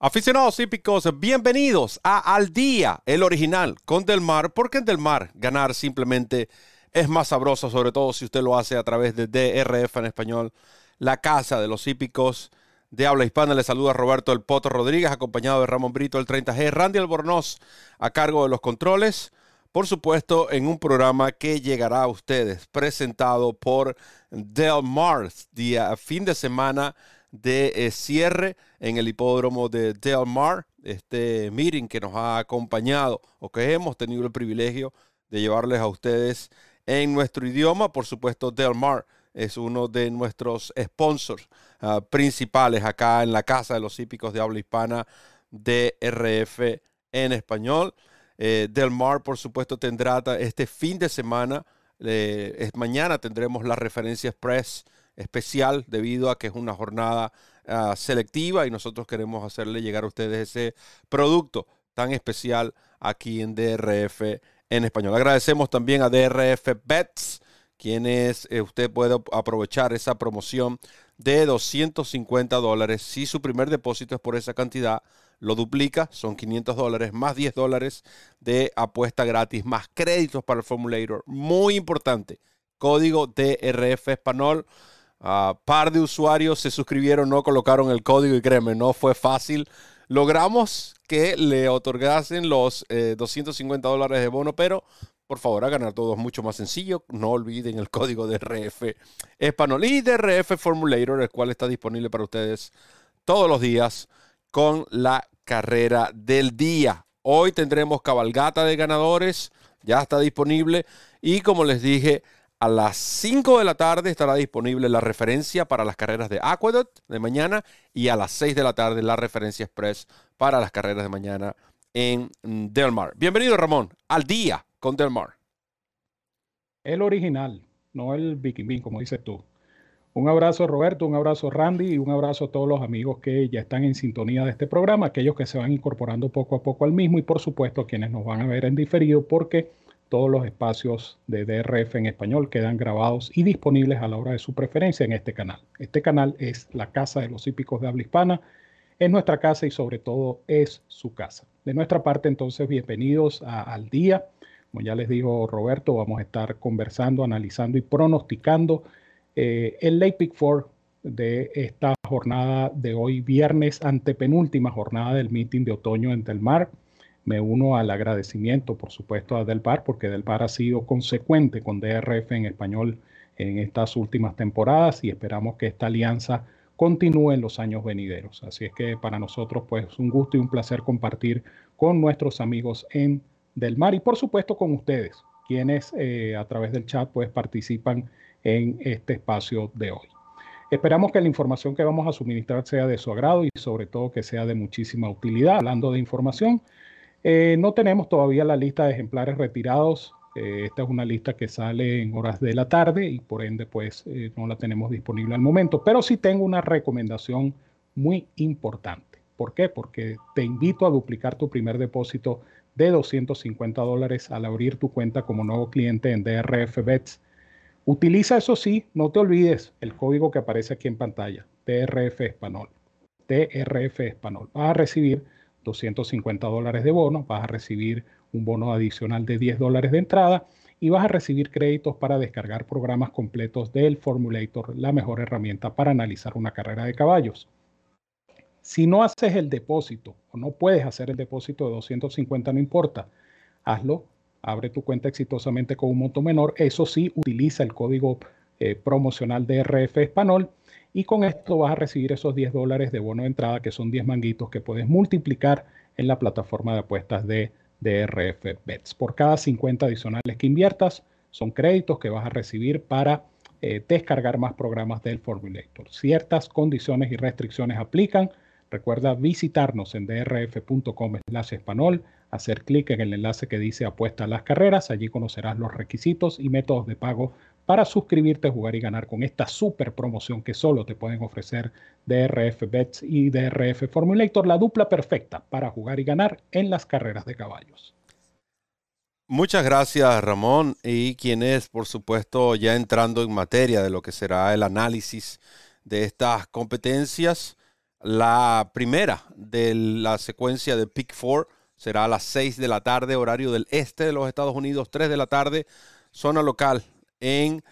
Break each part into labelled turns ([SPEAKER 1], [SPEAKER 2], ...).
[SPEAKER 1] Aficionados hípicos, bienvenidos a Al Día, el original, con Del Mar, porque en Del Mar ganar simplemente es más sabroso, sobre todo si usted lo hace a través de DRF en español, la casa de los hípicos de habla hispana. Le saluda Roberto El Poto Rodríguez, acompañado de Ramón Brito, el 30G, Randy Albornoz, a cargo de los controles. Por supuesto, en un programa que llegará a ustedes, presentado por Del Mar, día fin de semana de eh, cierre en el hipódromo de Del Mar, este meeting que nos ha acompañado o que hemos tenido el privilegio de llevarles a ustedes en nuestro idioma. Por supuesto, Del Mar es uno de nuestros sponsors ah, principales acá en la Casa de los Hípicos de Habla Hispana de RF en español. Eh, Del Mar, por supuesto, tendrá este fin de semana, eh, mañana tendremos la referencia express especial debido a que es una jornada ah, selectiva y nosotros queremos hacerle llegar a ustedes ese producto tan especial aquí en DRF en español. Agradecemos también a DRF Bets, quienes eh, usted puede aprovechar esa promoción de 250 dólares. Si su primer depósito es por esa cantidad, lo duplica, son 500 dólares, más 10 dólares de apuesta gratis, más créditos para el Formulator. Muy importante, código DRF español par de usuarios se suscribieron, no colocaron el código y créeme, no fue fácil. Logramos que le otorgasen los 250 eh, dólares de bono, pero por favor a todos mucho más sencillo. No olviden el código de RF Español y de RF Formulator, el cual está disponible para ustedes todos los días con la carrera del día. Hoy tendremos cabalgata de ganadores, ya está disponible. Y como les dije, a las 5 de la tarde estará disponible la referencia para las carreras de Aqueduct de mañana y a las 6 de la tarde la referencia express para las carreras de mañana en Del Mar. Bienvenido Ramón, al día con Del Mar.
[SPEAKER 2] El original, no el Viking como dices tú. Un abrazo Roberto, un abrazo Randy y un abrazo a todos los amigos que ya están en sintonía de este programa, aquellos que se van incorporando poco a poco al mismo y por supuesto quienes nos van a ver en diferido porque todos los espacios de DRF en español quedan grabados y disponibles a la hora de su preferencia en este canal. Este canal es la casa de los hípicos de habla hispana, es nuestra casa y sobre todo es su casa. De nuestra parte entonces, bienvenidos Al Día. Como ya les dijo Roberto, vamos a estar conversando, analizando y pronosticando eh, el Late Pick 4 de esta jornada de hoy, viernes, antepenúltima jornada del meeting de otoño en Del Mar me uno al agradecimiento, por supuesto, a Del Par, porque Del Par ha sido consecuente con DRF en español en estas últimas temporadas y esperamos que esta alianza continúe en los años venideros. Así es que para nosotros, pues, un gusto y un placer compartir con nuestros amigos en Del Mar y, por supuesto, con ustedes, quienes eh, a través del chat, pues, participan en este espacio de hoy. Esperamos que la información que vamos a suministrar sea de su agrado y sobre todo que sea de muchísima utilidad. Hablando de información, eh, no tenemos todavía la lista de ejemplares retirados. Eh, esta es una lista que sale en horas de la tarde y por ende pues eh, no la tenemos disponible al momento. Pero sí tengo una recomendación muy importante. ¿Por qué? Porque te invito a duplicar tu primer depósito de 250 dólares al abrir tu cuenta como nuevo cliente en DRF Bets. Utiliza eso sí, no te olvides el código que aparece aquí en pantalla, DRF Español. DRF Español. Vas a recibir 250 dólares de bono, vas a recibir un bono adicional de 10 dólares de entrada y vas a recibir créditos para descargar programas completos del Formulator, la mejor herramienta para analizar una carrera de caballos. Si no haces el depósito o no puedes hacer el depósito de 250, no importa, hazlo, abre tu cuenta exitosamente con un monto menor, eso sí, utiliza el código eh, promocional de RF Español y con esto vas a recibir esos 10 dólares de bono de entrada, que son 10 manguitos que puedes multiplicar en la plataforma de apuestas de DRF Bets. Por cada 50 adicionales que inviertas, son créditos que vas a recibir para eh, descargar más programas del Formulator. Ciertas condiciones y restricciones aplican. Recuerda visitarnos en drf.com español, hacer clic en el enlace que dice apuesta a las carreras. Allí conocerás los requisitos y métodos de pago para suscribirte, jugar y ganar con esta super promoción que solo te pueden ofrecer DRF Bets y DRF Formulator, la dupla perfecta para jugar y ganar en las carreras de caballos.
[SPEAKER 1] Muchas gracias Ramón y quien es por supuesto ya entrando en materia de lo que será el análisis de estas competencias. La primera de la secuencia de Pick 4 será a las 6 de la tarde, horario del este de los Estados Unidos, 3 de la tarde, zona local en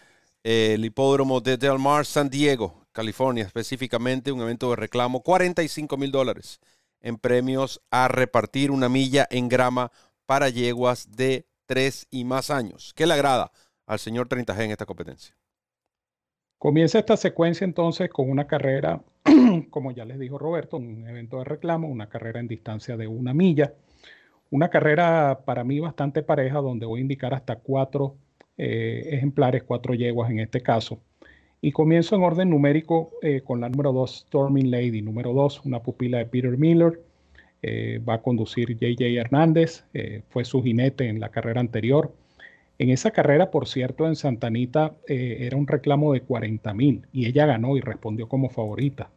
[SPEAKER 1] eh, el hipódromo de Del Mar, San Diego, California, específicamente un evento de reclamo, 45 mil dólares en premios a repartir una milla en grama para yeguas de tres y más años. ¿Qué le agrada al señor 30G en esta competencia?
[SPEAKER 2] Comienza esta secuencia entonces con una carrera, como ya les dijo Roberto, un evento de reclamo, una carrera en distancia de una milla. Una carrera para mí bastante pareja, donde voy a indicar hasta cuatro eh, ejemplares, cuatro yeguas en este caso. Y comienzo en orden numérico eh, con la número 2, Storming Lady. Número 2, una pupila de Peter Miller. Eh, va a conducir JJ Hernández, fue su jinete en la carrera anterior. En esa carrera, por cierto, en Santa Anita era un reclamo de 40 mil y ella ganó y respondió como favorita.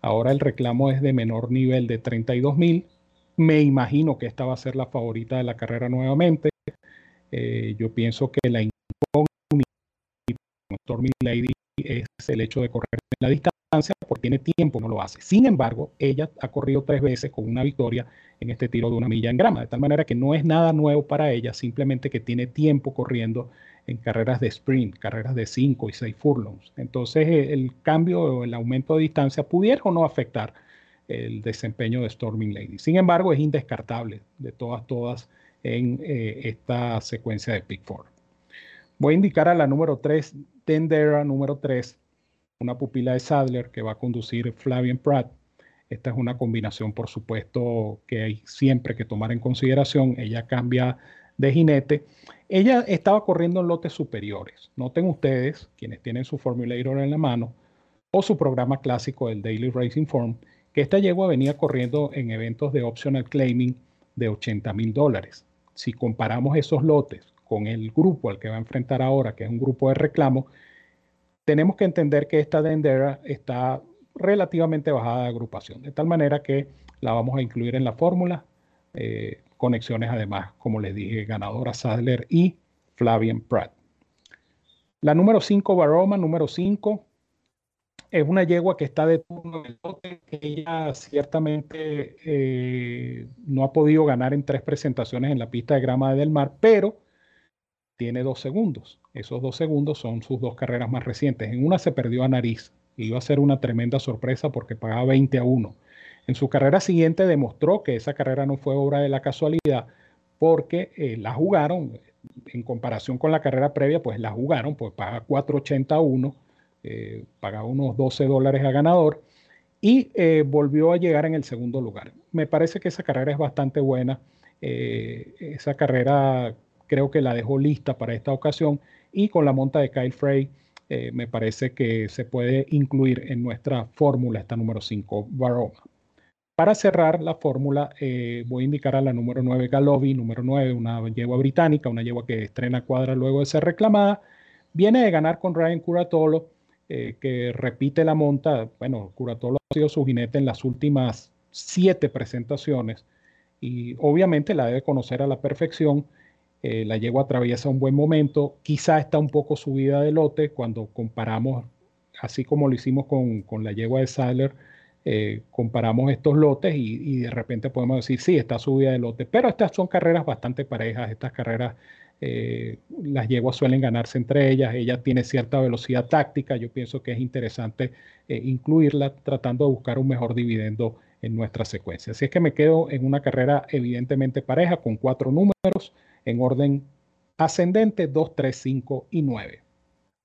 [SPEAKER 2] Ahora el reclamo es de menor nivel de 32 mil. Me imagino que esta va a ser la favorita de la carrera nuevamente. Eh, yo pienso que la incógnita de Stormy Lady es el hecho de correr en la distancia, porque tiene tiempo, no lo hace. Sin embargo, ella ha corrido tres veces con una victoria en este tiro de una milla en grama, de tal manera que no es nada nuevo para ella, simplemente que tiene tiempo corriendo en carreras de sprint, carreras de 5 y 6 furlongs. Entonces, eh, el cambio o el aumento de distancia pudiera o no afectar el desempeño de Storming Lady. Sin embargo, es indescartable de todas, todas en eh, esta secuencia de Pick 4. Voy a indicar a la número 3, Tendera número 3, una pupila de Sadler que va a conducir Flavian Pratt. Esta es una combinación, por supuesto, que hay siempre que tomar en consideración. Ella cambia de jinete. Ella estaba corriendo en lotes superiores. Noten ustedes, quienes tienen su formulator en la mano, o su programa clásico del Daily Racing Form, que esta yegua venía corriendo en eventos de optional claiming de 80 mil dólares si comparamos esos lotes con el grupo al que va a enfrentar ahora, que es un grupo de reclamo, tenemos que entender que esta Dendera está relativamente bajada de agrupación, de tal manera que la vamos a incluir en la fórmula. Eh, conexiones además, como les dije, ganadora Sadler y Flavian Pratt. La número 5, Baroma, número 5, es una yegua que está de turno en el lote, que ella ciertamente eh, no ha podido ganar en tres presentaciones en la pista de grama de Del Mar, pero tiene dos segundos. Esos dos segundos son sus dos carreras más recientes. En una se perdió a nariz. Iba a ser una tremenda sorpresa porque pagaba 20 a 1. En su carrera siguiente demostró que esa carrera no fue obra de la casualidad porque eh, la jugaron, en comparación con la carrera previa, pues la jugaron, pues paga 4.81 eh, pagaba unos 12 dólares a ganador y eh, volvió a llegar en el segundo lugar. Me parece que esa carrera es bastante buena. Eh, esa carrera creo que la dejó lista para esta ocasión y con la monta de Kyle Frey me parece que se puede incluir en nuestra fórmula esta número 5, Baroma. Para cerrar la fórmula, voy a indicar a la número 9, Galovi, número 9, una yegua británica, una yegua que estrena cuadra luego de ser reclamada. Viene de ganar con Ryan Curatolo eh, que repite la monta. Bueno, Curatolo ha sido su jinete en las últimas siete presentaciones y obviamente la debe conocer a la perfección. Eh, la yegua atraviesa un buen momento, quizá está un poco subida de lote cuando comparamos, así como lo hicimos con, con la yegua de Sadler, eh, comparamos estos lotes y, y, de repente podemos decir, sí, está subida de lote, pero estas son carreras bastante parejas, estas carreras eh, las yeguas suelen ganarse entre ellas, ella tiene cierta velocidad táctica, yo pienso que es interesante eh, incluirla tratando de buscar un mejor dividendo en nuestra secuencia. Así es que me quedo en una carrera evidentemente pareja con cuatro números en orden ascendente 2, 3, 5 y 9.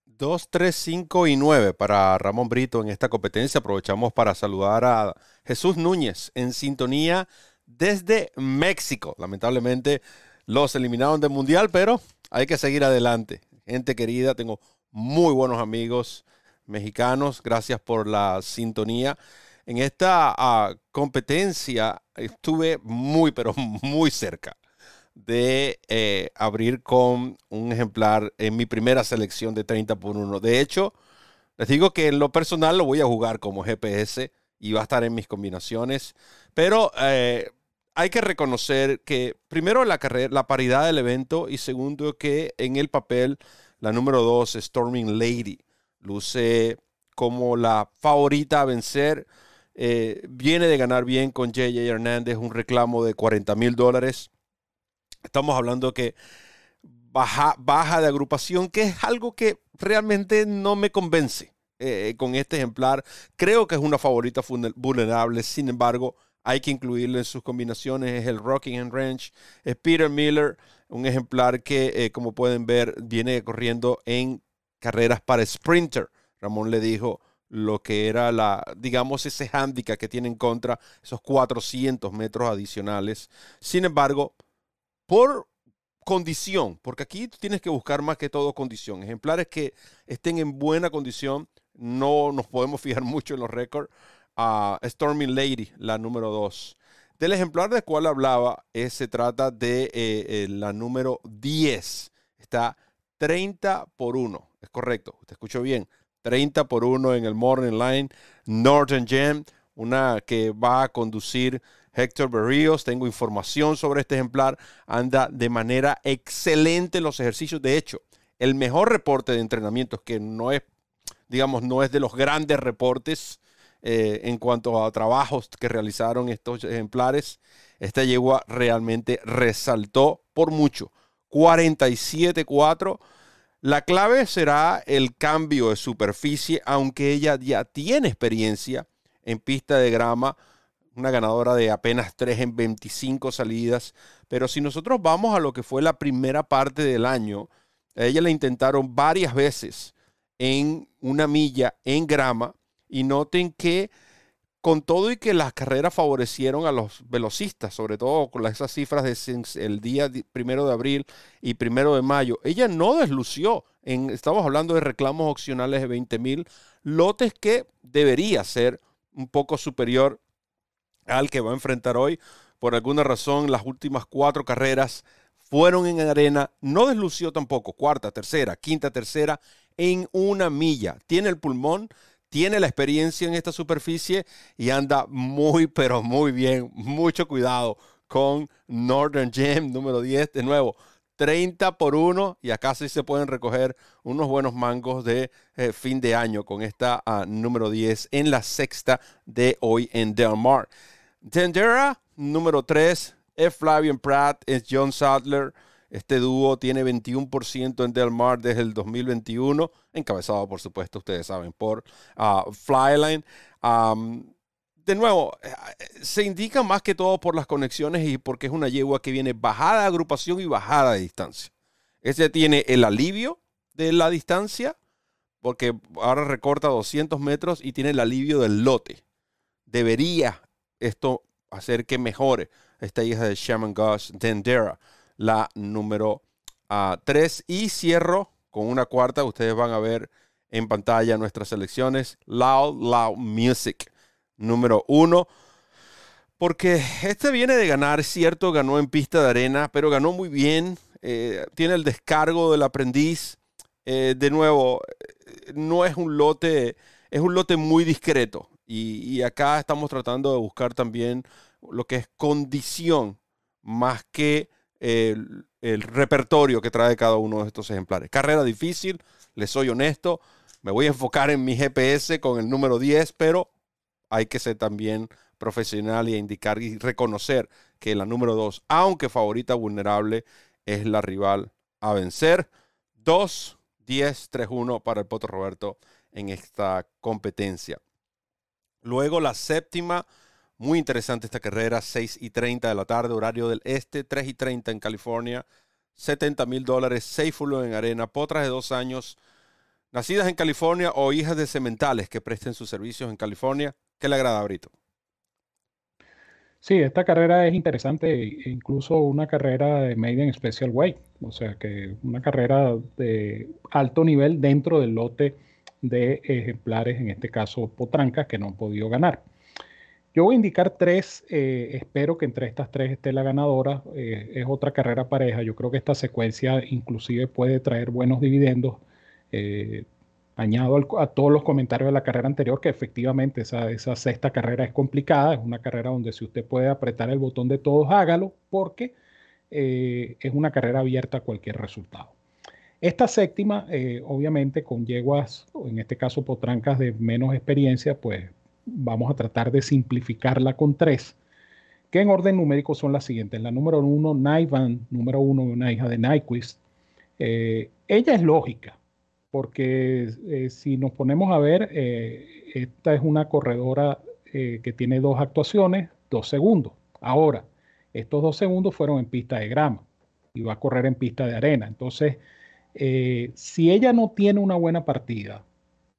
[SPEAKER 1] 2, 3, 5 y 9 para Ramón Brito en esta competencia. Aprovechamos para saludar a Jesús Núñez en sintonía desde México. Lamentablemente los eliminaron del mundial, pero hay que seguir adelante. Gente querida, tengo muy buenos amigos mexicanos. Gracias por la sintonía. en esta ah, competencia estuve muy, pero muy cerca de eh, abrir con un ejemplar en mi primera selección de 30 por 1. De hecho, les digo que en lo personal lo voy a jugar como GPS y va a estar en mis combinaciones, pero eh, hay que reconocer que primero la, carrera, la paridad del evento y segundo que en el papel la número 2, Storming Lady, luce como la favorita a vencer. Eh, viene de ganar bien con JJ Hernández un reclamo de 40 mil dólares. Estamos hablando que baja, baja de agrupación, que es algo que realmente no me convence eh, con este ejemplar. Creo que es una favorita vulnerable, sin embargo, hay que incluirlo en sus combinaciones. Es el Rockingham Ranch, es Peter Miller, un ejemplar que, eh, como pueden ver, viene corriendo en carreras para sprinter. Ramón le dijo lo que era la, digamos, ese handicap que tiene en contra, esos 400 metros adicionales. Sin embargo, por condición, porque aquí tienes que buscar más que todo condición. Ejemplares que estén en buena condición, no nos podemos fijar mucho en los récords. A Storming Lady, la número 2. Del ejemplar del cual hablaba, eh, se trata de eh, eh, la número 10. Está 30 por 1. Es correcto, usted escuchó bien. 30 por 1 en el Morning Line. Northern Gem, una que va a conducir Héctor Berríos. Tengo información sobre este ejemplar. Anda de manera excelente en los ejercicios. De hecho, el mejor reporte de entrenamientos, que no es, digamos, no es de los grandes reportes eh, en cuanto a trabajos que realizaron estos ejemplares, esta yegua realmente resaltó por mucho. 47-4. La clave será el cambio de superficie, aunque ella ya tiene experiencia en pista de grama una ganadora de apenas 3 en 25 salidas. Pero si nosotros vamos a lo que fue la primera parte del año, a ella la intentaron varias veces en una milla en grama. Y noten que con todo y que las carreras favorecieron a los velocistas, sobre todo con esas cifras de el día primero de abril y primero de mayo, ella no deslució. En, estamos hablando de reclamos opcionales de 20 mil lotes que debería ser un poco superior al que va a enfrentar hoy. Por alguna razón, las últimas cuatro carreras fueron en arena. No deslució tampoco. Cuarta, tercera, quinta, tercera en una milla. Tiene el pulmón, tiene la experiencia en esta superficie y anda muy, pero muy bien. Mucho cuidado con Northern Gem número 10. De nuevo, 30 por 1 y acá sí se pueden recoger unos buenos mangos de eh, fin de año con esta ah, número 10 en la sexta de hoy en Del Mar. Tendera, número 3, es Flavian Pratt, es John Sadler. Este dúo tiene 21% en Del Mar desde el 2021, encabezado, por supuesto, ustedes saben, por uh, Flyline de nuevo, eh, se indica más que todo por las conexiones y porque es una yegua que viene bajada de agrupación y bajada de distancia. Ese tiene el alivio de la distancia, porque ahora recorta 200 metros y tiene el alivio del lote. Debería esto hacer que mejore esta hija de Shaman Gosh, Dendera, la número 3. Ah, y cierro con una cuarta. Ustedes van a ver en pantalla nuestras selecciones. Loud, Loud Music número uno. Porque este viene de ganar, cierto, ganó en pista de arena, pero ganó muy bien. Eh, tiene el descargo del aprendiz. Eh, de nuevo, eh, no es un lote, es un lote muy discreto. Y, acá estamos tratando de buscar también lo que es condición más que el, repertorio que trae cada uno de estos ejemplares. Carrera difícil, les soy honesto. Me voy a enfocar en mi GPS con el número 10, pero hay que ser también profesional y indicar y reconocer que la número dos, aunque favorita vulnerable, es la rival a vencer. 2, 10, 3, 1 para el Poto Roberto en esta competencia. Luego la séptima, muy interesante esta carrera, 6 y 30 de la tarde, horario del este, 3 y 30 en California, 70 mil dólares, 6 full en arena, potras de dos años, nacidas en California o hijas de cementales que presten sus servicios en California. ¿Qué le agrada, Brito?
[SPEAKER 2] Sí, esta carrera es interesante, incluso una carrera de Made in Special Way, o sea que una carrera de alto nivel dentro del lote de ejemplares, en este caso potrancas, que no han podido ganar. Yo voy a indicar tres, eh, espero que entre estas tres esté la ganadora. Eh, es otra carrera pareja. Yo creo que esta secuencia inclusive puede traer buenos dividendos. Eh, añado a todos los comentarios de la carrera anterior que efectivamente esa, esa, sexta carrera es complicada. Es una carrera donde si usted puede apretar el botón de todos, hágalo porque es una carrera abierta a cualquier resultado. Esta séptima, obviamente con yeguas, en este caso potrancas de menos experiencia, pues vamos a tratar de simplificarla con tres, que en orden numérico son las siguientes. La número uno, Naivan, número uno, una hija de Nyquist. Eh, ella es lógica, porque eh, si nos ponemos a ver, eh, esta es una corredora que tiene dos actuaciones, dos segundos. Ahora, estos dos segundos fueron en pista de grama y va a correr en pista de arena. Entonces, si ella no tiene una buena partida,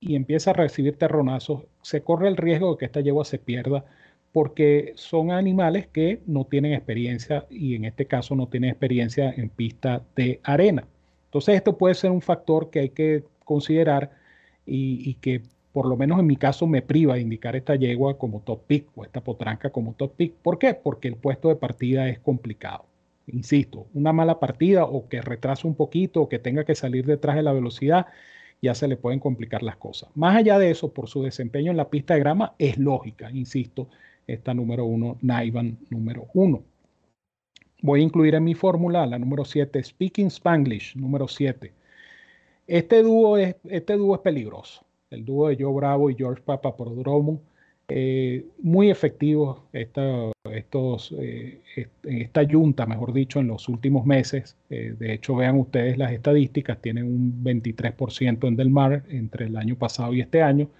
[SPEAKER 2] y empieza a recibir terronazos, se corre el riesgo de que esta yegua se pierda porque son animales que no tienen experiencia y en este caso no tienen experiencia en pista de arena. Entonces esto puede ser un factor que hay que considerar y, que por lo menos en mi caso me priva de indicar esta yegua como top pick o esta potranca como top pick. ¿Por qué? Porque el puesto de partida es complicado. Insisto, una mala partida o que retrase un poquito o que tenga que salir detrás de la velocidad ya se le pueden complicar las cosas. Más allá de eso, por su desempeño en la pista de grama, es lógica, insisto, esta número uno, Naivan número uno. Voy a incluir en mi fórmula la número 7, Speaking Spanglish, número 7. Este dúo es, este es peligroso. El dúo de Joe Bravo y George Papaprodromo eh, muy efectivos esta, estos, eh, esta yunta, mejor dicho, en los últimos meses. Eh, de hecho, vean ustedes las estadísticas, tienen un 23% en Del Mar entre el año pasado y este año.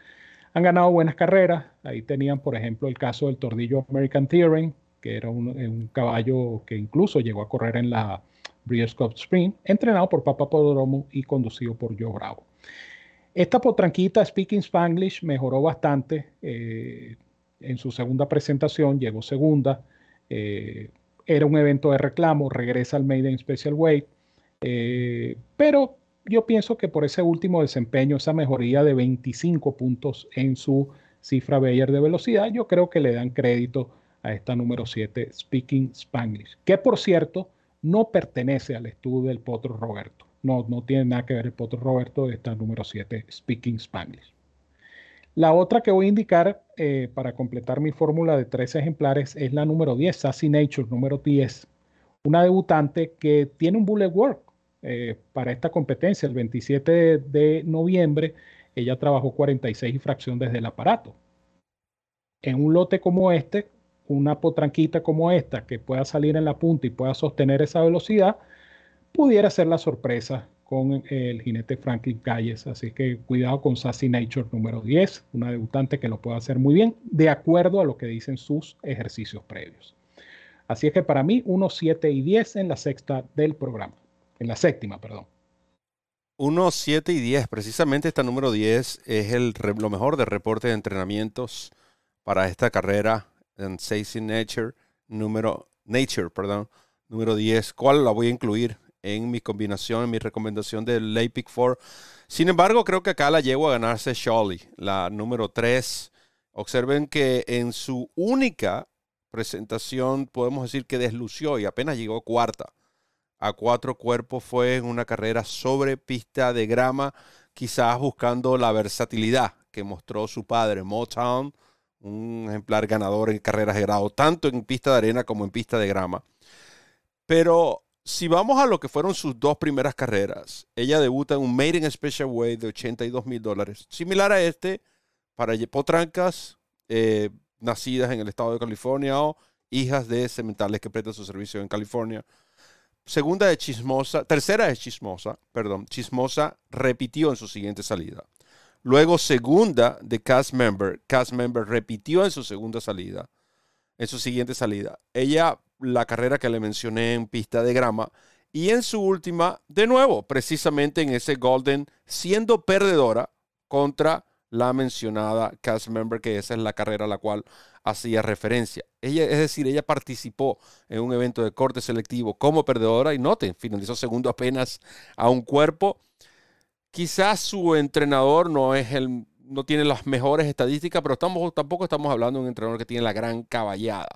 [SPEAKER 2] Han ganado buenas carreras. Ahí tenían, por ejemplo, el caso del Tordillo American Theorem, que era un, un caballo que incluso llegó a correr en la Breeders' Cup Spring, entrenado por Papa Podromo y conducido por Joe Bravo. Esta potranquita Speaking Spanglish mejoró bastante eh, en su segunda presentación, llegó segunda. Eh, era un evento de reclamo, regresa al Maiden Special Weight, eh, pero yo pienso que por ese último desempeño, esa mejoría de 25 puntos en su cifra Bayer de velocidad, yo creo que le dan crédito a esta número 7, Speaking Spanglish, que por cierto no pertenece al estudio del potro Roberto. No, no tiene nada que ver el potro Roberto, está número 7, Speaking Spanglish. La otra que voy a indicar eh, para completar mi fórmula de tres ejemplares es la número 10, Sassy Nature, número 10. Una debutante que tiene un bullet work eh, para esta competencia. El 27 de, noviembre ella trabajó 46 y fracción desde el aparato. En un lote como este, una potranquita como esta que pueda salir en la punta y pueda sostener esa velocidad, pudiera ser la sorpresa con el jinete Franklin Calles. Así que cuidado con Sassy Nature número 10, una debutante que lo puede hacer muy bien, de acuerdo a lo que dicen sus ejercicios previos. Así es que para mí, 1, 7 y 10 en la sexta del programa. En la séptima, perdón.
[SPEAKER 1] 1, 7 y 10. Precisamente esta número 10 es el, lo mejor de reporte de entrenamientos para esta carrera en Sassy Nature número, Nature, perdón, número 10. ¿Cuál la voy a incluir? En mi combinación, en mi recomendación del Lay Pick 4. Sin embargo, creo que acá la llevo a ganarse Shawley, la número 3. Observen que en su única presentación podemos decir que deslució y apenas llegó cuarta. A cuatro cuerpos fue en una carrera sobre pista de grama, quizás buscando la versatilidad que mostró su padre, Motown, un ejemplar ganador en carreras de grado, tanto en pista de arena como en pista de grama. Pero si vamos a lo que fueron sus dos primeras carreras, ella debuta en un Made Special Way de 82 mil dólares, similar a este para potrancas eh, nacidas en el estado de California o hijas de cementales que prestan su servicio en California. Segunda de Chismosa, tercera de Chismosa, perdón, Chismosa repitió en su siguiente salida. Luego segunda de Cast Member, Cast Member repitió en su segunda salida, en su siguiente salida. Ella la carrera que le mencioné en pista de grama. Y en su última, de nuevo, precisamente en ese Golden, siendo perdedora contra la mencionada cast member, que esa es la carrera a la cual hacía referencia. Ella, es decir, ella participó en un evento de corte selectivo como perdedora y noten, finalizó segundo apenas a un cuerpo. Quizás su entrenador no es el no tiene las mejores estadísticas, pero estamos, tampoco estamos hablando de un entrenador que tiene la gran caballada.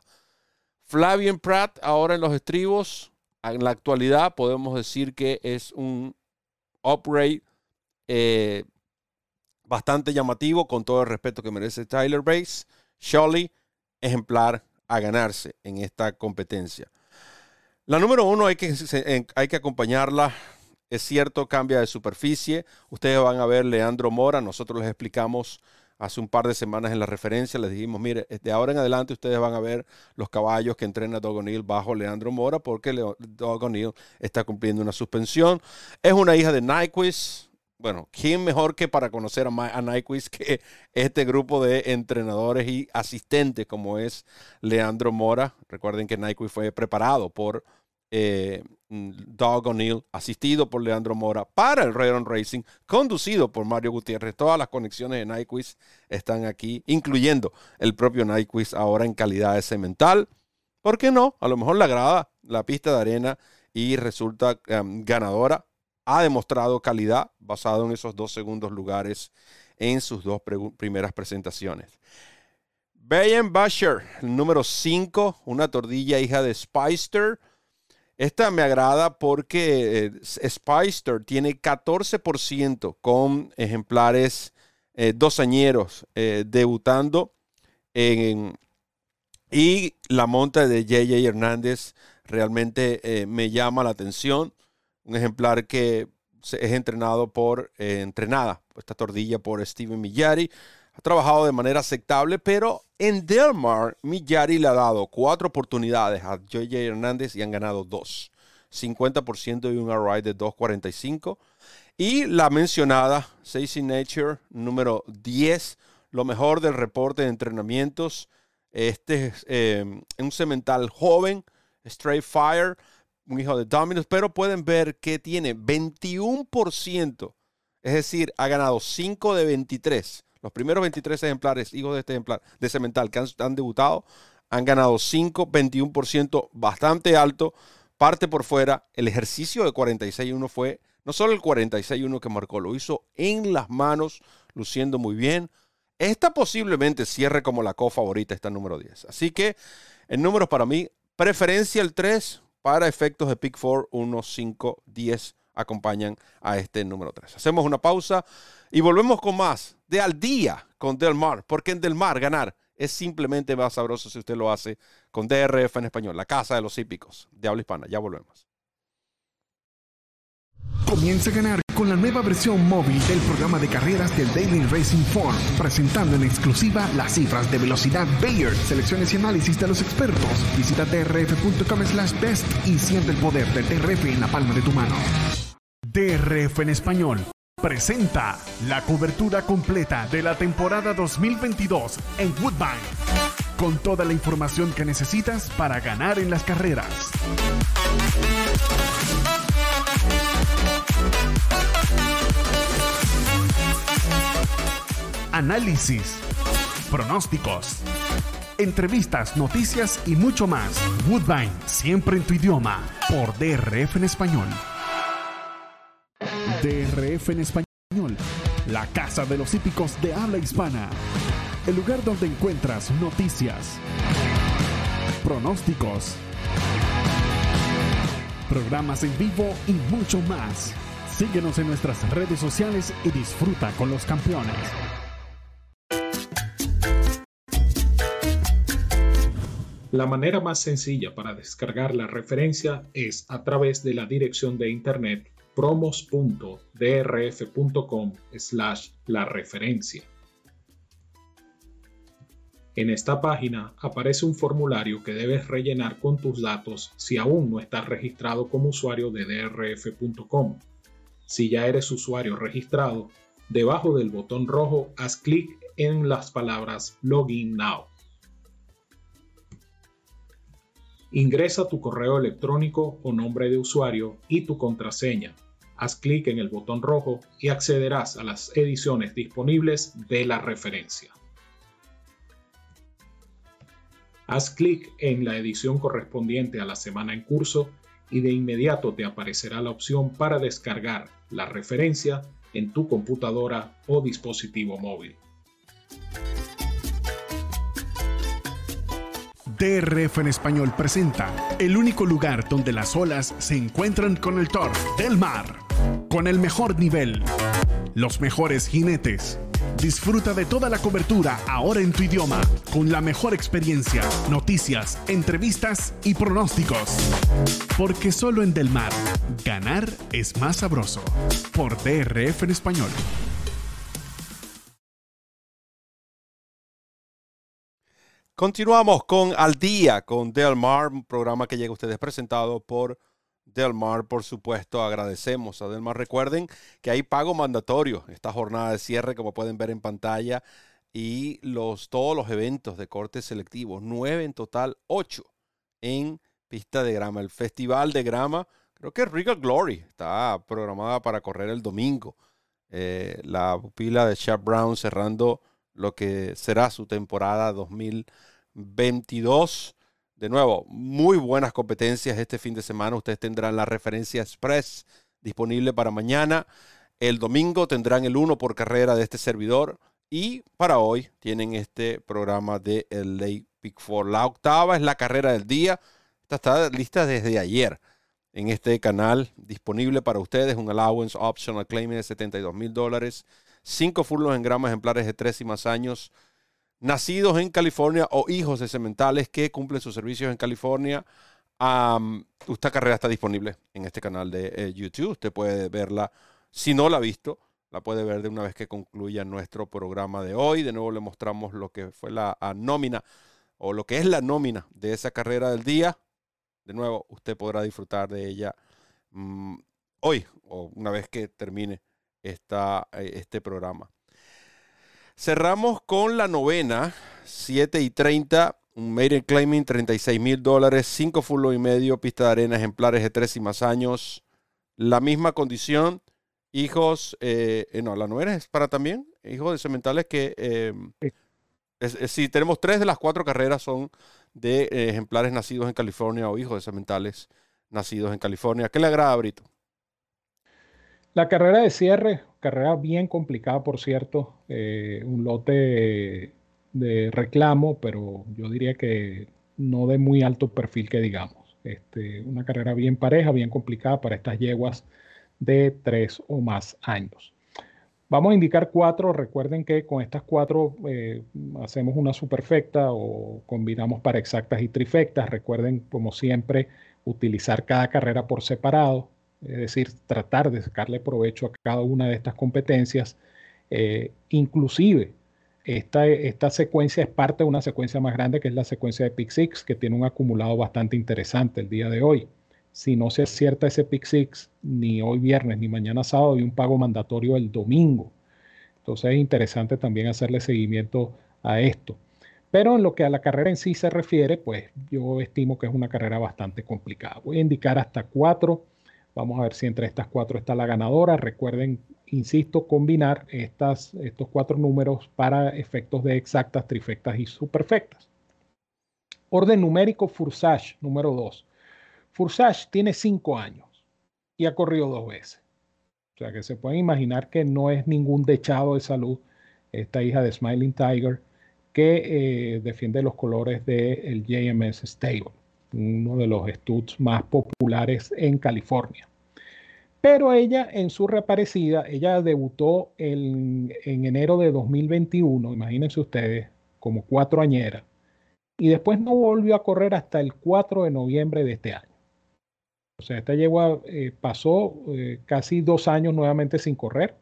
[SPEAKER 1] Flavian Pratt, ahora en los estribos, en la actualidad podemos decir que es un upgrade eh, bastante llamativo, con todo el respeto que merece Tyler Bates. Shirley, ejemplar a ganarse en esta competencia. La número uno hay que, hay que acompañarla. Es cierto, cambia de superficie. Ustedes van a ver Leandro Mora. Nosotros les explicamos hace un par de semanas en la referencia. Les dijimos, mire, de ahora en adelante ustedes van a ver los caballos que entrena Doug O'Neill bajo Leandro Mora porque Doug O'Neill está cumpliendo una suspensión. Es una hija de Nyquist bueno, ¿quién mejor que para conocer a, a Nyquist que este grupo de entrenadores y asistentes como es Leandro Mora? Recuerden que Nyquist fue preparado por eh, Doug O'Neill, asistido por Leandro Mora para el Rayon Racing, conducido por Mario Gutiérrez. Todas las conexiones de Nyquist están aquí, incluyendo el propio Nyquist ahora en calidad de cemental. ¿Por qué no? A lo mejor le agrada la pista de arena y resulta um, ganadora ha demostrado calidad basado en esos dos segundos lugares en sus dos primeras presentaciones. Bayan Basher, número 5, una tordilla hija de Spicer. Esta me agrada porque eh, Spicer tiene 14% con ejemplares eh, dosañeros eh, debutando y la monta de JJ Hernández realmente me llama la atención un ejemplar que es entrenado por, eh, entrenada, esta tordilla por Steven Millari. Ha trabajado de manera aceptable, pero en Delmar, Millari le ha dado cuatro oportunidades a J.J. Hernández y han ganado dos. 50% y un RI de 2.45. Y la mencionada Safety Nature número 10, lo mejor del reporte de entrenamientos. Este es eh, un cemental joven, Straight Fire un hijo de Dominus, pero pueden ver que tiene 21%, es decir, ha ganado 5 de 23. Los primeros 23 ejemplares, hijos de este ejemplar, de Cemental, que han, debutado, han ganado 5, 21%, bastante alto. Parte por fuera, el ejercicio de 46-1 fue no solo el 46-1 que marcó, lo hizo en las manos, luciendo muy bien. Esta posiblemente cierre como la co-favorita, esta número 10. Así que en números para mí, preferencia el 3, para efectos de Pick 4, 1, 5, 10 acompañan a este número 3. Hacemos una pausa y volvemos con más de al día con Del Mar, porque en Del Mar ganar es simplemente más sabroso si usted lo hace con DRF en español, la casa de los hípicos de habla hispana. Ya volvemos.
[SPEAKER 3] Comienza a ganar con la nueva versión móvil del programa de carreras del Daily Racing Form, presentando en exclusiva las cifras de velocidad Bayer, selecciones y análisis de los expertos. Visita drf.com slash best y siente el poder del DRF en la palma de tu mano. DRF en español presenta la cobertura completa de la temporada 2022 en Woodbine, con toda la información que necesitas para ganar en las carreras. análisis, pronósticos, entrevistas, noticias y mucho más. Woodbine, siempre en tu idioma, por DRF en español. DRF en español, la casa de los hípicos de habla hispana. El lugar donde encuentras noticias, pronósticos, programas en vivo y mucho más. Síguenos en nuestras redes sociales y disfruta con los campeones.
[SPEAKER 2] La manera más sencilla para descargar la referencia es a través de la dirección de internet promos.drf.com slash la referencia. En esta página aparece un formulario que debes rellenar con tus datos si aún no estás registrado como usuario de drf.com. Si ya eres usuario registrado, debajo del botón rojo haz clic en las palabras Login Now. Ingresa tu correo electrónico o nombre de usuario y tu contraseña. Haz clic en el botón rojo y accederás a las ediciones disponibles de la referencia. Haz clic en la edición correspondiente a la semana en curso y de inmediato te aparecerá la opción para descargar la referencia en tu computadora o dispositivo móvil.
[SPEAKER 3] DRF en español presenta el único lugar donde las olas se encuentran con el Thor del mar, con el mejor nivel, los mejores jinetes. Disfruta de toda la cobertura ahora en tu idioma, con la mejor experiencia, noticias, entrevistas y pronósticos. Porque solo en Del Mar, ganar es más sabroso. Por DRF en español.
[SPEAKER 1] Continuamos con Al Día con Del Mar, un programa que llega a ustedes presentado por Del Mar. Por supuesto, agradecemos a Del Mar. Recuerden que hay pago mandatorio esta jornada de cierre, como pueden ver en pantalla, y los, todos los eventos de cortes selectivos, nueve en total, ocho en pista de grama. El Festival de Grama, creo que Regal Glory está programada para correr el domingo. Eh, la pupila de Chad Brown cerrando lo que será su temporada 2022. De nuevo, muy buenas competencias este fin de semana. Ustedes tendrán la referencia express disponible para mañana. El domingo tendrán el uno por carrera de este servidor. Y para hoy tienen este programa de el Lake Pick Four. La octava es la carrera del día. Esta está lista desde ayer en este canal disponible para ustedes. Un allowance optional claiming de 72 mil dólares cinco furlos en grama ejemplares de tres y más años, nacidos en California o hijos de cementales que cumplen sus servicios en California. esta carrera está disponible en este canal de eh, YouTube. Usted puede verla. Si no la ha visto, la puede ver de una vez que concluya nuestro programa de hoy. De nuevo le mostramos lo que fue la nómina o lo que es la nómina de esa carrera del día. De nuevo, usted podrá disfrutar de ella mm, hoy o una vez que termine esta, eh, este programa. Cerramos con la novena, 7 y 30, un Maiden Claiming, 36 mil dólares, 5 fullo y medio, pista de arena, ejemplares de 3 y más años. La misma condición, hijos, eh, eh, no, la novena es para también, hijos de cementales que, si sí. tenemos tres de las cuatro carreras son de ejemplares nacidos en California o hijos de cementales nacidos en California. ¿Qué le agrada, Brito?
[SPEAKER 2] La carrera de cierre, carrera bien complicada, por cierto, eh, un lote de reclamo, pero yo diría que no de muy alto perfil que digamos. Este, una carrera bien pareja, bien complicada para estas yeguas de tres o más años. Vamos a indicar cuatro. Recuerden que con estas cuatro eh, hacemos una superfecta o combinamos para exactas y trifectas. Recuerden, como siempre, utilizar cada carrera por separado es decir, tratar de sacarle provecho a cada una de estas competencias. Eh, inclusive, esta, esta, secuencia es parte de una secuencia más grande que es la secuencia de Pick Six, que tiene un acumulado bastante interesante el día de hoy. Si no se acierta ese Pick Six, ni hoy viernes ni mañana sábado, hay un pago mandatorio el domingo. Entonces es interesante también hacerle seguimiento a esto. Pero en lo que a la carrera en sí se refiere, pues yo estimo que es una carrera bastante complicada. Voy a indicar hasta cuatro Vamos a ver si entre estas cuatro está la ganadora. Recuerden, insisto, combinar estas, estos cuatro números para efectos de exactas, trifectas y superfectas. Orden numérico Fursage, número 2. Fursage tiene cinco años y ha corrido dos veces. O sea que se pueden imaginar que no es ningún dechado de salud esta hija de Smiling Tiger que eh, defiende los colores del JMS Stable uno de los studs más populares en California. Pero ella en su reaparecida, ella debutó en, enero de 2021, imagínense ustedes, como cuatro añeras, y después no volvió a correr hasta el 4 de noviembre de este año. O sea, esta yegua eh, pasó eh, casi dos años nuevamente sin correr.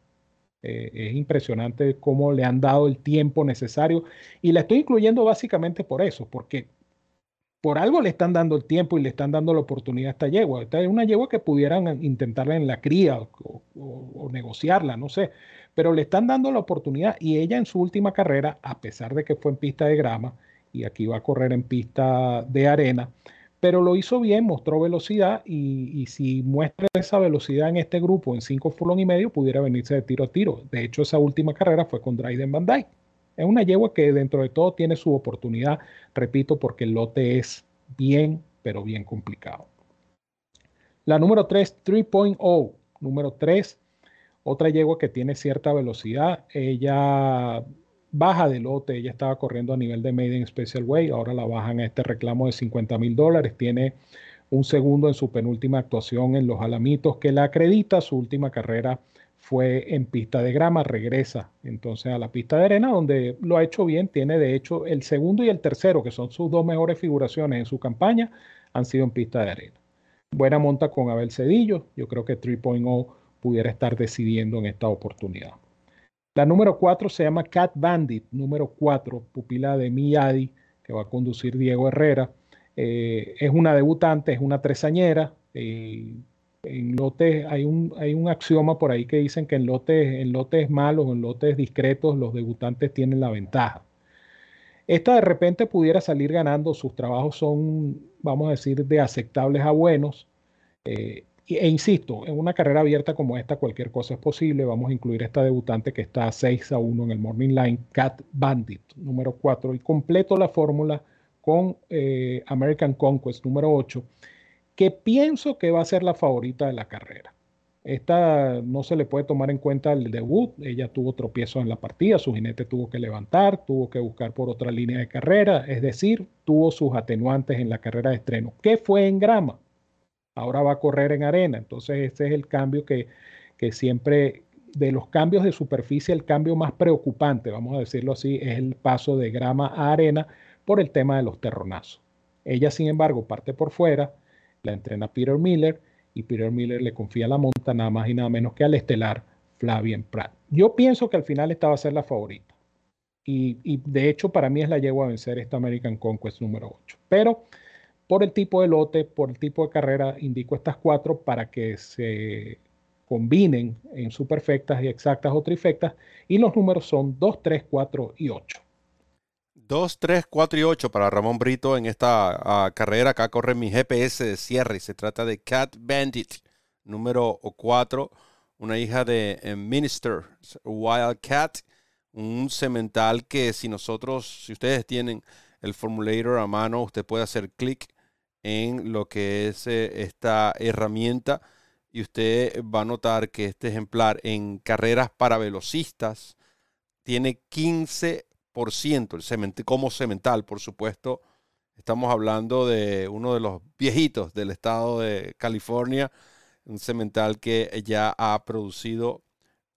[SPEAKER 2] Eh, es impresionante cómo le han dado el tiempo necesario. Y la estoy incluyendo básicamente por eso, porque por algo le están dando el tiempo y le están dando la oportunidad a esta yegua. Esta es una yegua que pudieran intentarla en la cría o, negociarla, no sé, pero le están dando la oportunidad y ella en su última carrera, a pesar de que fue en pista de grama y aquí va a correr en pista de arena, pero lo hizo bien, mostró velocidad y, si muestra esa velocidad en este grupo en cinco furlong y medio, pudiera venirse de tiro a tiro. De hecho, esa última carrera fue con Dryden Van. Es una yegua que dentro de todo tiene su oportunidad, repito, porque el lote es bien, pero bien complicado. La número 3, 3.0. Número 3, otra yegua que tiene cierta velocidad. Ella baja de lote, ella estaba corriendo a nivel de Maiden Special Way, ahora la bajan a este reclamo de 50 mil dólares, tiene un segundo en su penúltima actuación en los Alamitos que la acredita, su última carrera fue en pista de grama, regresa entonces a la pista de arena donde lo ha hecho bien, tiene de hecho el segundo y el tercero, que son sus dos mejores figuraciones en su campaña, han sido en pista de arena. Buena monta con Abel Cedillo, yo creo que 3.0 pudiera estar decidiendo en esta oportunidad. La número 4 se llama Cat Bandit, número 4, pupila de Miyadi, que va a conducir Diego Herrera. Eh, es una debutante, es una tresañera. Eh, en lotes hay un, hay un axioma por ahí que dicen que en lotes, en lotes malos, en lotes discretos, los debutantes tienen la ventaja. Esta de repente pudiera salir ganando, sus trabajos son, vamos a decir, de aceptables a buenos. Eh, e insisto, en una carrera abierta como esta cualquier cosa es posible. Vamos a incluir esta debutante que está 6 a 1 en el Morning Line, Cat Bandit, número 4. Y completo la fórmula con eh, American Conquest, número 8, que pienso que va a ser la favorita de la carrera. Esta no se le puede tomar en cuenta el debut. Ella tuvo tropiezos en la partida, su jinete tuvo que levantar, tuvo que buscar por otra línea de carrera, es decir, tuvo sus atenuantes en la carrera de estreno. ¿Qué fue en grama? ahora va a correr en arena. Entonces ese es el cambio que, que siempre, de los cambios de superficie, el cambio más preocupante, vamos a decirlo así, es el paso de grama a arena por el tema de los terronazos. Ella, sin embargo, parte por fuera, la entrena Peter Miller y Peter Miller le confía la monta nada más y nada menos que al estelar Flavien Pratt. Yo pienso que al final esta va a ser la favorita. Y, y de hecho, para mí es la llevo a vencer esta American Conquest número 8. Pero por el tipo de lote, por el tipo de carrera, indico estas cuatro para que se combinen en superfectas y exactas o trifectas. Y los números son 2, 3, 4 y 8.
[SPEAKER 1] 2, 3, 4 y 8 para Ramón Brito en esta uh, carrera. Acá corre mi GPS de cierre se trata de Cat Bandit, número 4, una hija de eh, Minister Wildcat, un cemental que si nosotros, si ustedes tienen el formulator a mano, usted puede hacer clic en lo que es eh, esta herramienta y usted va a notar que este ejemplar en carreras para velocistas tiene 15% el como cemental, por supuesto. Estamos hablando de uno de los viejitos del estado de California, un cemental que ya ha producido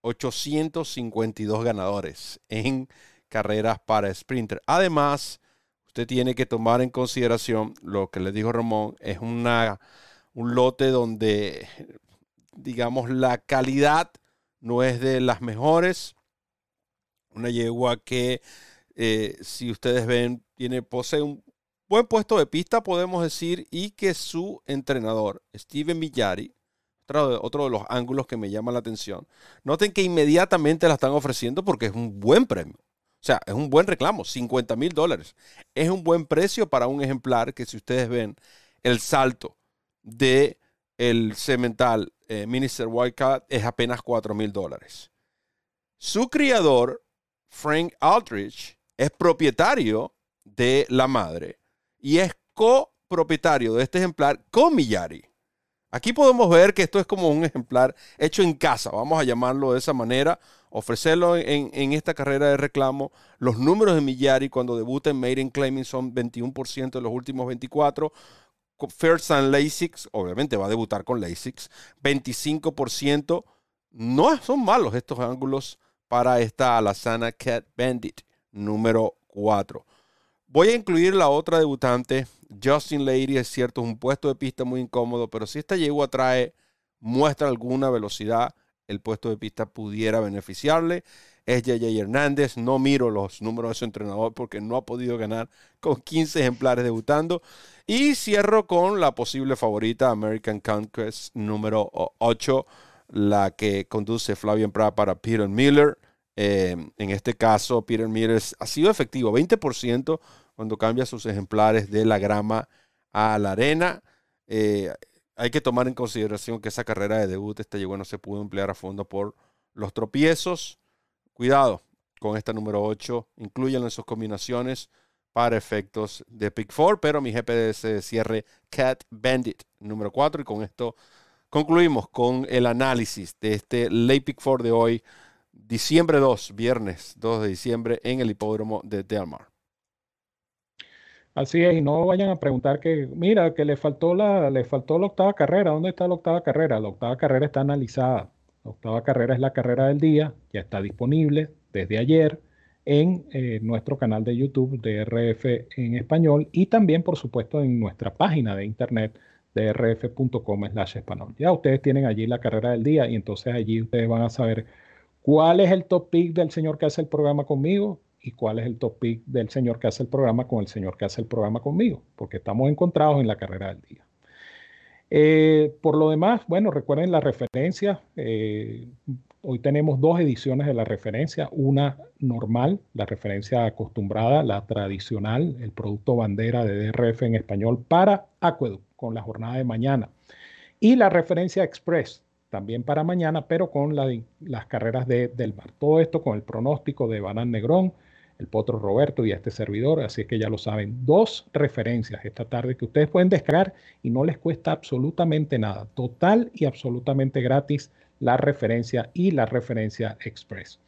[SPEAKER 1] 852 ganadores en carreras para sprinter. Además, usted tiene que tomar en consideración lo que le dijo Ramón, es una, un lote donde, digamos, la calidad no es de las mejores. Una yegua que, eh, si ustedes ven, tiene, posee un buen puesto de pista, podemos decir, y que su entrenador, Steven Millari, otro, de los ángulos que me llama la atención, noten que inmediatamente la están ofreciendo porque es un buen premio. O sea, es un buen reclamo, 50 mil dólares. Es un buen precio para un ejemplar que si ustedes ven el salto de el cemental eh, Minister Wildcat es apenas 4 mil dólares. Su criador, Frank Aldrich, es propietario de la madre y es copropietario de este ejemplar con Millari. Aquí podemos ver que esto es como un ejemplar hecho en casa, vamos a llamarlo de esa manera, ofrecerlo en, esta carrera de reclamo. Los números de Millari cuando debuta en Made in Claiming son 21% de los últimos 24. First and Lasix, obviamente va a debutar con Lasix, 25%. No son malos estos ángulos para esta Alazana Cat Bandit número 4. Voy a incluir la otra debutante, Justin Lady, es cierto, es un puesto de pista muy incómodo, pero si esta yegua trae, muestra alguna velocidad, el puesto de pista pudiera beneficiarle. Es JJ Hernández. No miro los números de su entrenador porque no ha podido ganar con 15 ejemplares debutando. Y cierro con la posible favorita American Conquest número 8, la que conduce Flavian Pratt para Peter Miller. Eh, en este caso, Peter Miller ha sido efectivo, 20% cuando cambia sus ejemplares de la grama a la arena. Eh, hay que tomar en consideración que esa carrera de debut, esta llegó no se pudo emplear a fondo por los tropiezos. Cuidado con esta número 8, incluyanlo en sus combinaciones para efectos de Pick 4, pero mi GPS cierre Cat Bandit número 4 y con esto concluimos con el análisis de este late Pick 4 de hoy diciembre 2, viernes 2 de diciembre, en el hipódromo de Del Mar.
[SPEAKER 2] Así es, y no vayan a preguntar que, mira, que le faltó la, le faltó la octava carrera. ¿Dónde está la octava carrera? La octava carrera está analizada. La octava carrera es la carrera del día, ya está disponible desde ayer en eh, nuestro canal de YouTube de RF en español y también, por supuesto, en nuestra página de internet de rf.com español. Ya ustedes tienen allí la carrera del día y entonces allí ustedes van a saber cuál es el top pick del señor que hace el programa conmigo y cuál es el top pick del señor que hace el programa con el señor que hace el programa conmigo, porque estamos encontrados en la carrera del día. Eh, por lo demás, bueno, recuerden la referencia. Eh, hoy tenemos dos ediciones de la referencia, una normal, la referencia acostumbrada, la tradicional, el producto bandera de DRF en español para Aqueduct con la jornada de mañana. Y la referencia express, también para mañana, pero con las carreras de, del mar. Todo esto con el pronóstico de Banán Negrón, el Potro Roberto y este servidor, así es que ya lo saben. Dos referencias esta tarde que ustedes pueden descargar y no les cuesta absolutamente nada. Total y absolutamente gratis la referencia y la referencia express.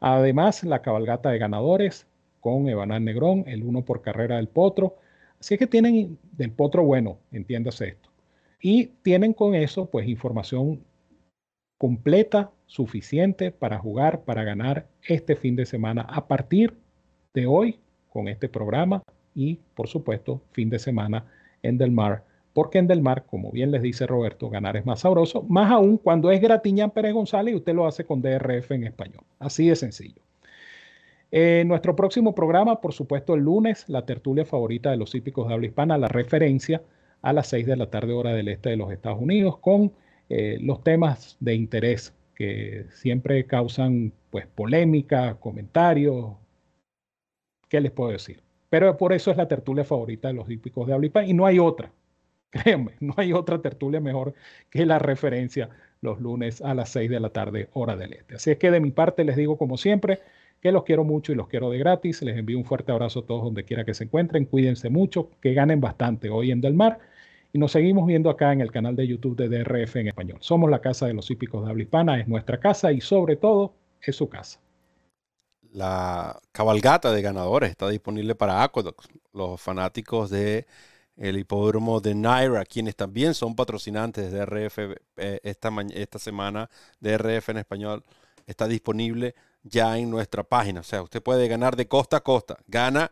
[SPEAKER 2] Además, la cabalgata de ganadores con Evanán Negrón, el uno por carrera del Potro. Así es que tienen del Potro bueno, entiéndase esto. Y tienen con eso, pues, información completa, suficiente para jugar, para ganar este fin de semana a partir de hoy con este programa y, por supuesto, fin de semana en Del Mar. Porque en Del Mar, como bien les dice Roberto, ganar es más sabroso, más aún cuando es Gratiñán Pérez González y usted lo hace con DRF en español. Así de sencillo. Eh, nuestro próximo programa, por supuesto, el lunes, la tertulia favorita de los hípicos de habla hispana, la referencia a las 6 de la tarde hora del este de los Estados Unidos, con eh, los temas de interés que siempre causan pues, polémica, comentarios. ¿Qué les puedo decir? Pero por eso es la tertulia favorita de los hípicos de habla hispana y no hay otra. Créanme, no hay otra tertulia mejor que la referencia los lunes a las 6 de la tarde, hora del este. Así es que de mi parte les digo como siempre que los quiero mucho y los quiero de gratis. Les envío un fuerte abrazo a todos donde quiera que se encuentren. Cuídense mucho, que ganen bastante hoy en Del Mar. Y nos seguimos viendo acá en el canal de YouTube de DRF en español. Somos la casa de los hípicos de habla hispana, es nuestra casa y sobre todo es su casa.
[SPEAKER 1] La cabalgata de ganadores está disponible para Aqueduct. Los fanáticos de hipódromo de Naira, quienes también son patrocinantes de RF eh, esta, esta semana de RF en español, está disponible ya en nuestra página. O sea, usted puede ganar de costa a costa. Gana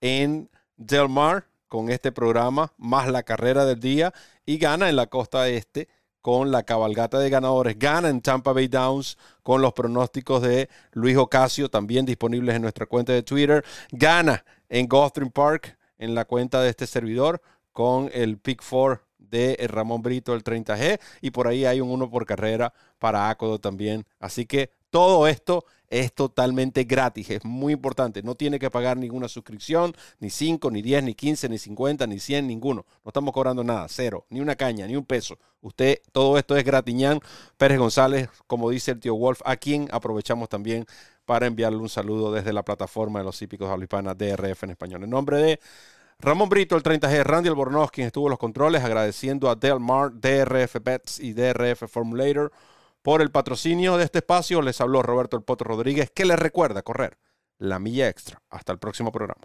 [SPEAKER 1] en Del Mar con este programa, más la carrera del día, y gana en la costa este con la cabalgata de ganadores. Gana en Tampa Bay Downs con los pronósticos de Luis Ocasio, también disponibles en nuestra cuenta de Twitter. Gana en Gotham Park en la cuenta de este servidor con el Pick 4 de Ramón Brito, el 30G, y por ahí hay un uno por carrera para Acodo también. Así que todo esto es totalmente gratis, es muy importante. No tiene que pagar ninguna suscripción, ni 5, ni 10, ni 15, ni 50, ni 100, ninguno. No estamos cobrando nada, cero, ni una caña, ni un peso. Usted, todo esto es gratiñán. Pérez González, como dice el tío Wolf, a quien aprovechamos también para enviarle un saludo desde la plataforma de los hípicos de DRF en español. En nombre de Ramón Brito, el 30G, Randy Albornoz, quien estuvo en los controles, agradeciendo a Delmar, DRF Bets y DRF Formulator por el patrocinio de este espacio. Les habló Roberto El Potro Rodríguez, que les recuerda correr la milla extra. Hasta el próximo programa.